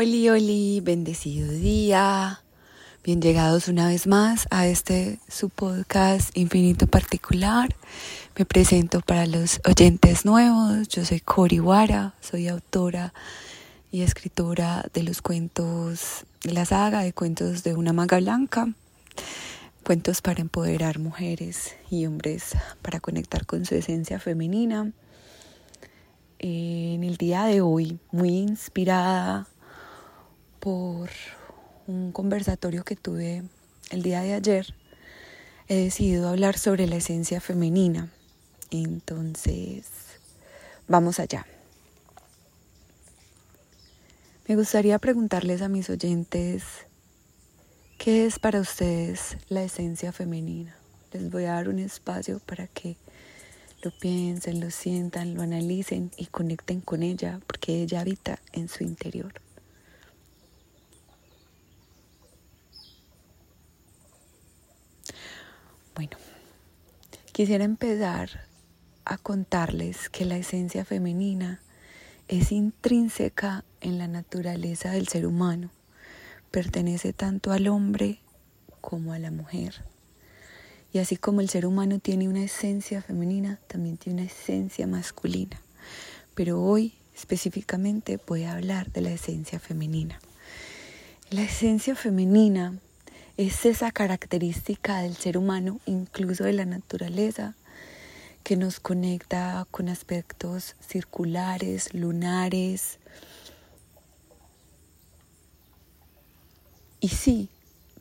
Oli, oli, bendecido día. Bien llegados una vez más a este su podcast Infinito Particular. Me presento para los oyentes nuevos. Yo soy Cori Wara, soy autora y escritora de los cuentos de la saga de cuentos de una maga blanca. Cuentos para empoderar mujeres y hombres para conectar con su esencia femenina. En el día de hoy, muy inspirada por un conversatorio que tuve el día de ayer, he decidido hablar sobre la esencia femenina. Entonces, vamos allá. Me gustaría preguntarles a mis oyentes, ¿qué es para ustedes la esencia femenina? Les voy a dar un espacio para que lo piensen, lo sientan, lo analicen y conecten con ella, porque ella habita en su interior. Bueno, quisiera empezar a contarles que la esencia femenina es intrínseca en la naturaleza del ser humano. Pertenece tanto al hombre como a la mujer. Y así como el ser humano tiene una esencia femenina, también tiene una esencia masculina. Pero hoy específicamente voy a hablar de la esencia femenina. La esencia femenina es esa característica del ser humano, incluso de la naturaleza, que nos conecta con aspectos circulares, lunares. Y sí,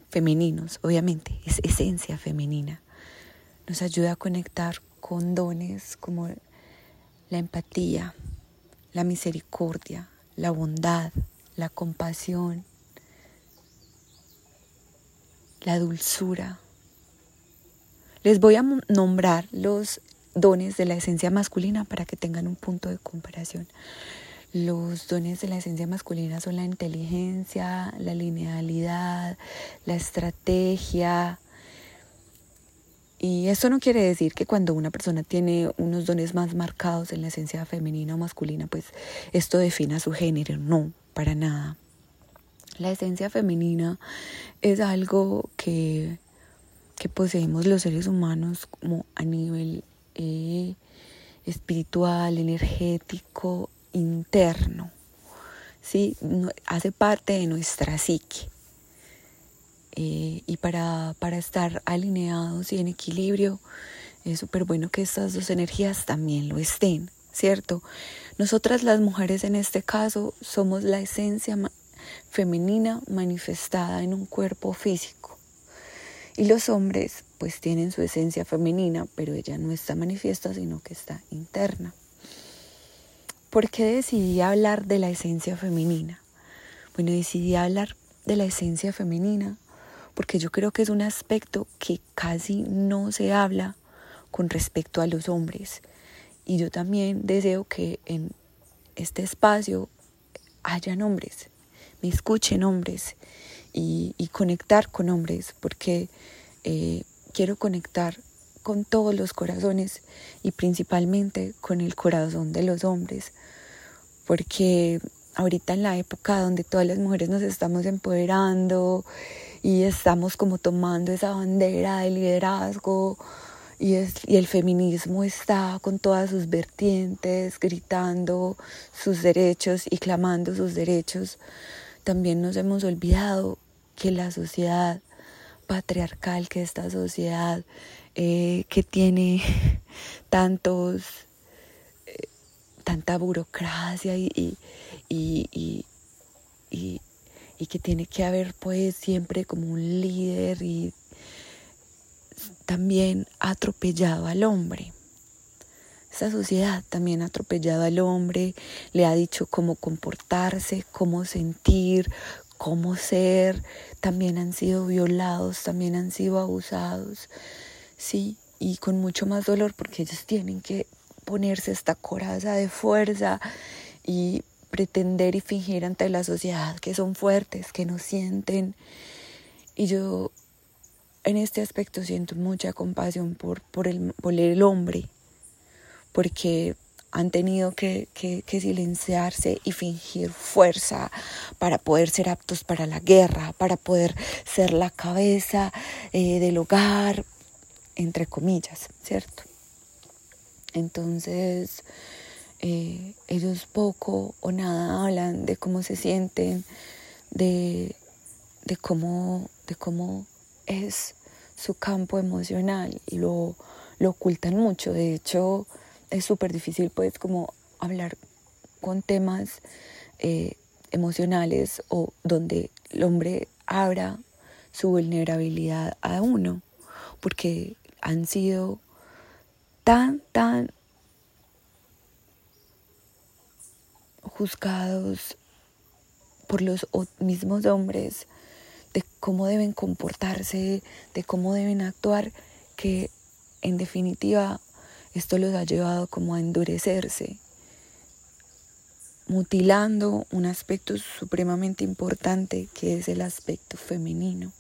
femeninos, obviamente, es esencia femenina. Nos ayuda a conectar con dones como la empatía, la misericordia, la bondad, la compasión, la dulzura. Les voy a nombrar los dones de la esencia masculina para que tengan un punto de comparación. Los dones de la esencia masculina son la inteligencia, la linealidad, la estrategia. Y eso no quiere decir que cuando una persona tiene unos dones más marcados en la esencia femenina o masculina, pues esto defina su género. No, para nada. La esencia femenina es algo que, que poseemos los seres humanos como a nivel eh, espiritual, energético, interno. ¿sí? hace parte de nuestra psique. Eh, y para, para estar alineados y en equilibrio, es súper bueno que estas dos energías también lo estén, ¿cierto? Nosotras las mujeres en este caso somos la esencia femenina manifestada en un cuerpo físico. Y los hombres pues tienen su esencia femenina, pero ella no está manifiesta, sino que está interna. ¿Por qué decidí hablar de la esencia femenina? Bueno, decidí hablar de la esencia femenina porque yo creo que es un aspecto que casi no se habla con respecto a los hombres. Y yo también deseo que en este espacio hayan hombres me escuchen hombres y, conectar con hombres, porque eh, quiero conectar con todos los corazones y principalmente con el corazón de los hombres, porque ahorita en la época donde todas las mujeres nos estamos empoderando y estamos como tomando esa bandera de liderazgo y, el feminismo está con todas sus vertientes, gritando sus derechos y clamando sus derechos, también nos hemos olvidado que la sociedad patriarcal, que esta sociedad eh, que tiene tantos, eh, tanta burocracia y, y, y, que tiene que haber pues siempre como un líder y también atropellado al hombre. Esta sociedad también ha atropellado al hombre, le ha dicho cómo comportarse, cómo sentir, cómo ser, también han sido violados, también han sido abusados, sí, y con mucho más dolor porque ellos tienen que ponerse esta coraza de fuerza y pretender y fingir ante la sociedad que son fuertes, que no sienten. Y yo en este aspecto siento mucha compasión por, por, el, por el hombre, porque han tenido que, silenciarse y fingir fuerza para poder ser aptos para la guerra, para poder ser la cabeza eh, del hogar, entre comillas, ¿cierto? Entonces, eh, ellos poco o nada hablan de cómo se sienten, de, de, cómo, de cómo es su campo emocional y lo, lo ocultan mucho. De hecho, es súper difícil pues como hablar con temas eh, emocionales o donde el hombre abra su vulnerabilidad a uno, porque han sido tan, tan juzgados por los mismos hombres de cómo deben comportarse, de cómo deben actuar, que en definitiva esto los ha llevado como a endurecerse, mutilando un aspecto supremamente importante que es el aspecto femenino,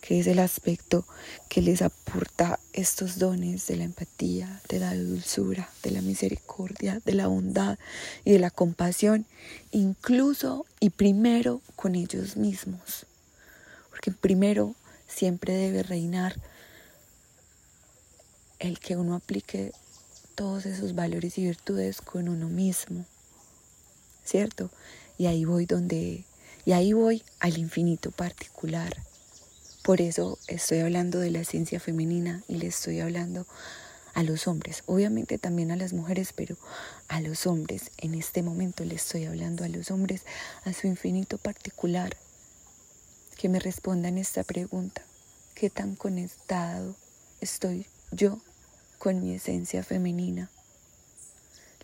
que es el aspecto que les aporta estos dones de la empatía, de la dulzura, de la misericordia, de la bondad y de la compasión, incluso y primero con ellos mismos. Porque primero siempre debe reinar el que uno aplique todos esos valores y virtudes con uno mismo, ¿cierto? Y ahí voy donde, y ahí voy al infinito particular. Por eso estoy hablando de la esencia femenina y le estoy hablando a los hombres, obviamente también a las mujeres, pero a los hombres. En este momento le estoy hablando a los hombres, a su infinito particular, que me respondan esta pregunta. ¿Qué tan conectado estoy yo con mi esencia femenina.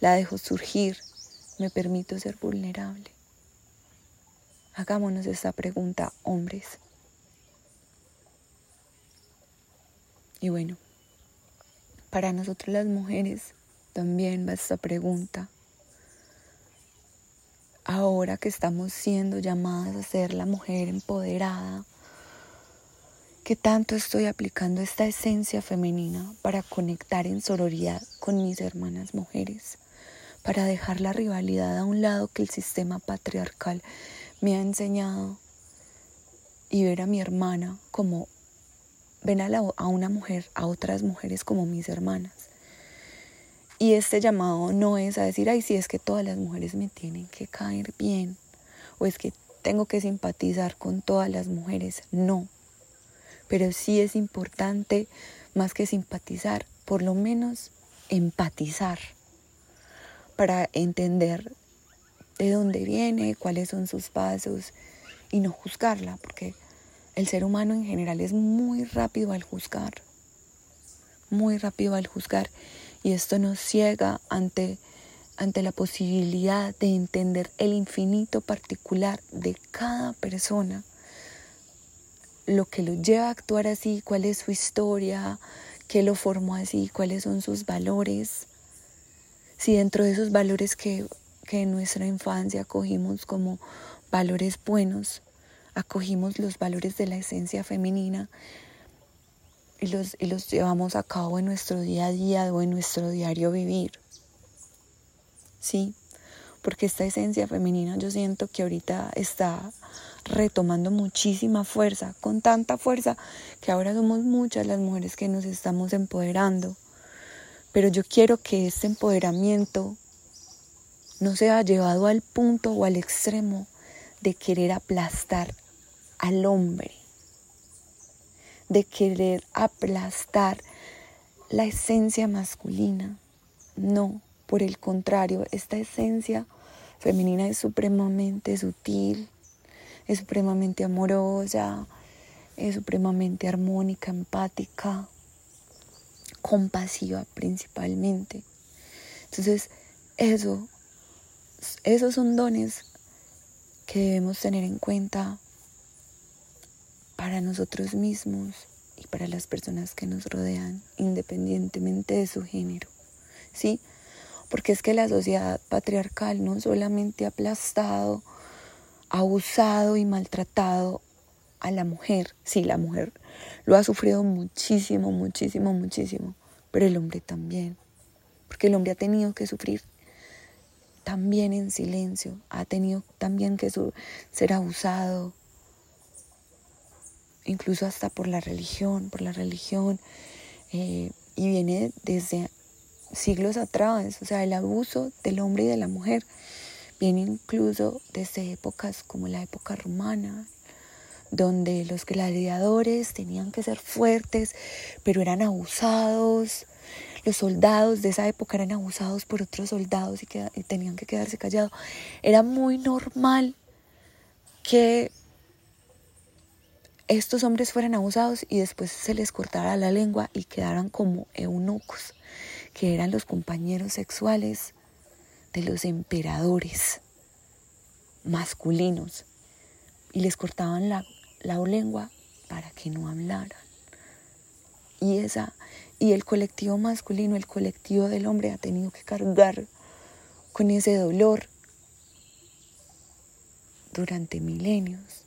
La dejo surgir, me permito ser vulnerable. Hagámonos esa pregunta, hombres. Y bueno, para nosotros las mujeres también va esta pregunta. Ahora que estamos siendo llamadas a ser la mujer empoderada, ¿Qué tanto estoy aplicando esta esencia femenina para conectar en sororidad con mis hermanas mujeres? Para dejar la rivalidad a un lado que el sistema patriarcal me ha enseñado y ver a mi hermana como ven a, a una mujer, a otras mujeres como mis hermanas. Y este llamado no es a decir, ay, si es que todas las mujeres me tienen que caer bien, o es que tengo que simpatizar con todas las mujeres. No, pero sí es importante, más que simpatizar, por lo menos empatizar para entender de dónde viene, cuáles son sus pasos y no juzgarla, porque el ser humano en general es muy rápido al juzgar, muy rápido al juzgar y esto nos ciega ante, ante la posibilidad de entender el infinito particular de cada persona lo que lo lleva a actuar así, cuál es su historia, qué lo formó así, cuáles son sus valores. Si dentro de esos valores que, en nuestra infancia acogimos como valores buenos, acogimos los valores de la esencia femenina y los, y los llevamos a cabo en nuestro día a día o en nuestro diario vivir. Sí, porque esta esencia femenina yo siento que ahorita está retomando muchísima fuerza, con tanta fuerza que ahora somos muchas las mujeres que nos estamos empoderando. Pero yo quiero que este empoderamiento no sea llevado al punto o al extremo de querer aplastar al hombre, de querer aplastar la esencia masculina. No, por el contrario, esta esencia femenina es supremamente sutil, es supremamente amorosa, es supremamente armónica, empática, compasiva principalmente. Entonces, eso, esos son dones que debemos tener en cuenta para nosotros mismos y para las personas que nos rodean, independientemente de su género. ¿Sí? Porque es que la sociedad patriarcal no solamente ha aplastado abusado y maltratado a la mujer. Sí, la mujer lo ha sufrido muchísimo, muchísimo, muchísimo, pero el hombre también, porque el hombre ha tenido que sufrir también en silencio, ha tenido también que ser abusado, incluso hasta por la religión, por la religión, eh, y viene desde siglos atrás, o sea, el abuso del hombre y de la mujer viene incluso desde épocas como la época romana, donde los gladiadores tenían que ser fuertes, pero eran abusados. Los soldados de esa época eran abusados por otros soldados y, tenían que quedarse callados. Era muy normal que estos hombres fueran abusados y después se les cortara la lengua y quedaran como eunucos, que eran los compañeros sexuales de los emperadores masculinos y les cortaban la, lengua para que no hablaran. Y esa y el colectivo masculino, el colectivo del hombre ha tenido que cargar con ese dolor durante milenios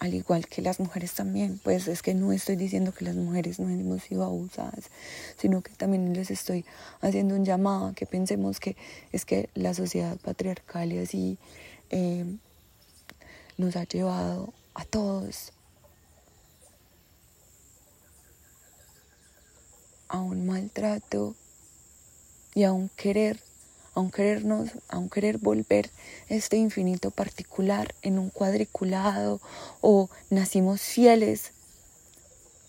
al igual que las mujeres también, pues es que no estoy diciendo que las mujeres no hemos sido abusadas, sino que también les estoy haciendo un llamado a que pensemos que es que la sociedad patriarcal y así eh, nos ha llevado a todos a un maltrato y a un querer aun querernos, aun querer volver este infinito particular en un cuadriculado o nacimos fieles,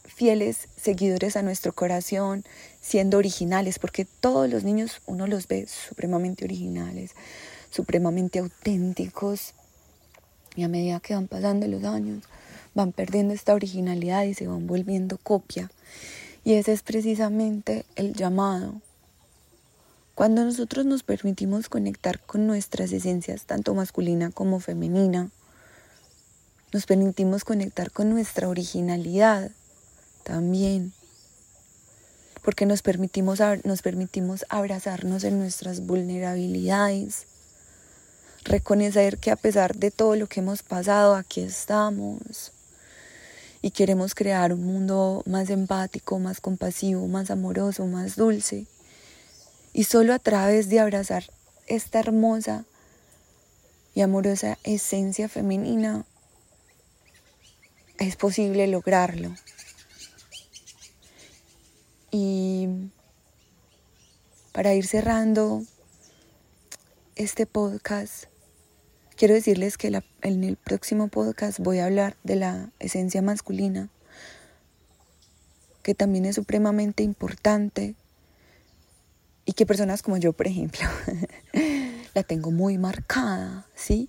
fieles seguidores a nuestro corazón, siendo originales, porque todos los niños uno los ve supremamente originales, supremamente auténticos, y a medida que van pasando los años, van perdiendo esta originalidad y se van volviendo copia. Y ese es precisamente el llamado cuando nosotros nos permitimos conectar con nuestras esencias, tanto masculina como femenina, nos permitimos conectar con nuestra originalidad también, porque nos permitimos, nos permitimos abrazarnos en nuestras vulnerabilidades, reconocer que a pesar de todo lo que hemos pasado, aquí estamos y queremos crear un mundo más empático, más compasivo, más amoroso, más dulce. Y solo a través de abrazar esta hermosa y amorosa esencia femenina es posible lograrlo. Y para ir cerrando este podcast, quiero decirles que en el próximo podcast voy a hablar de la esencia masculina, que también es supremamente importante y que personas como yo, por ejemplo, la tengo muy marcada, ¿sí?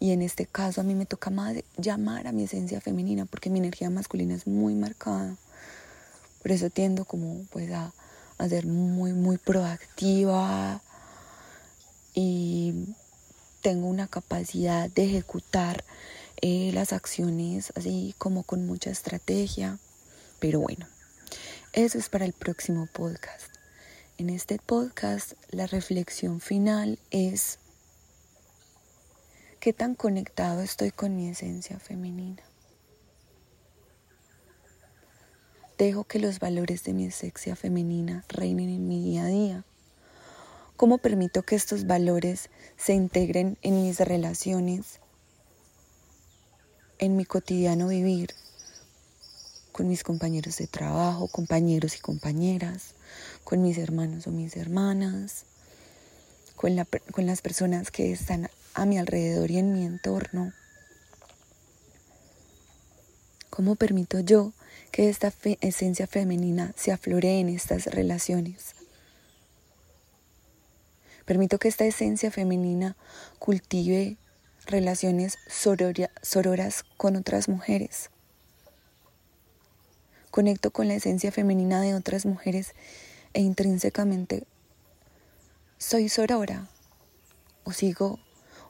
Y en este caso a mí me toca más llamar a mi esencia femenina porque mi energía masculina es muy marcada. Por eso tiendo como pues a, ser muy, muy proactiva y tengo una capacidad de ejecutar eh, las acciones así como con mucha estrategia. Pero bueno, eso es para el próximo podcast. En este podcast la reflexión final es qué tan conectado estoy con mi esencia femenina. Dejo que los valores de mi esencia femenina reinen en mi día a día. ¿Cómo permito que estos valores se integren en mis relaciones, en mi cotidiano vivir, con mis compañeros de trabajo, compañeros y compañeras, con mis hermanos o mis hermanas, con, las personas que están a mi alrededor y en mi entorno. ¿Cómo permito yo que esta esencia femenina se afloree en estas relaciones? Permito que esta esencia femenina cultive relaciones sororas con otras mujeres conecto con la esencia femenina de otras mujeres e intrínsecamente soy sorora o sigo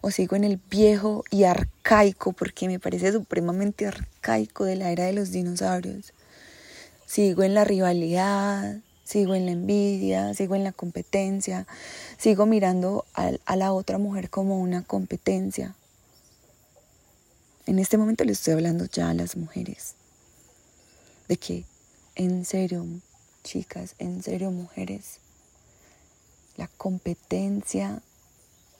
o sigo en el viejo y arcaico porque me parece supremamente arcaico de la era de los dinosaurios. Sigo en la rivalidad, sigo en la envidia, sigo en la competencia, sigo mirando a, a la otra mujer como una competencia. En este momento le estoy hablando ya a las mujeres de que en serio, chicas, en serio, mujeres, la competencia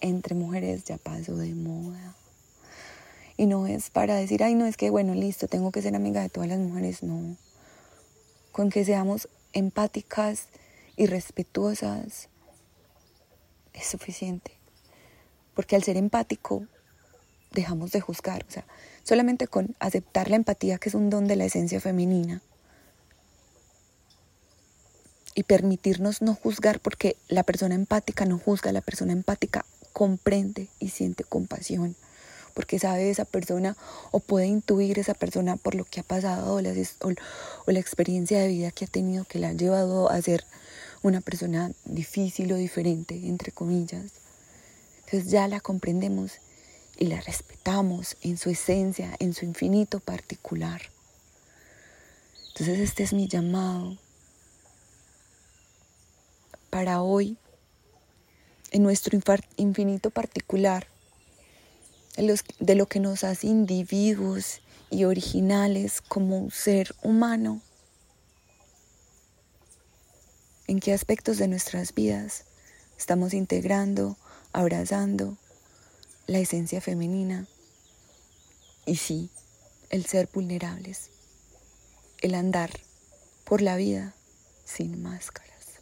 entre mujeres ya pasó de moda. Y no es para decir, ay, no, es que, bueno, listo, tengo que ser amiga de todas las mujeres, no. Con que seamos empáticas y respetuosas es suficiente. Porque al ser empático dejamos de juzgar, solamente con aceptar la empatía, que es un don de la esencia femenina, y permitirnos no juzgar, porque la persona empática no juzga, la persona empática comprende y siente compasión, porque sabe esa persona o puede intuir esa persona por lo que ha pasado o la, o la experiencia de vida que ha tenido que la ha llevado a ser una persona difícil o diferente, entre comillas. Entonces ya la comprendemos y la respetamos en su esencia, en su infinito particular. Entonces este es mi llamado para hoy, en nuestro infinito particular, de lo que nos hace individuos y originales como un ser humano. ¿En qué aspectos de nuestras vidas estamos integrando, abrazando la esencia femenina? Y sí, el ser vulnerables, el andar por la vida sin máscaras.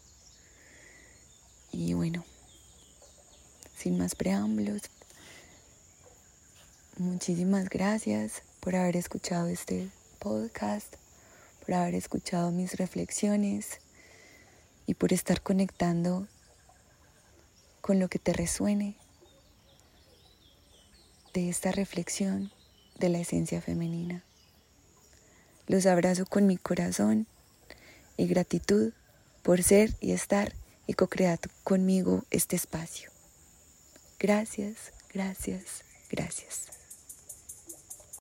Y bueno, sin más preámbulos, muchísimas gracias por haber escuchado este podcast, por haber escuchado mis reflexiones y por estar conectando con lo que te resuene de esta reflexión de la esencia femenina. Los abrazo con mi corazón y gratitud por ser y estar y co-crear conmigo este espacio. Gracias, gracias, gracias.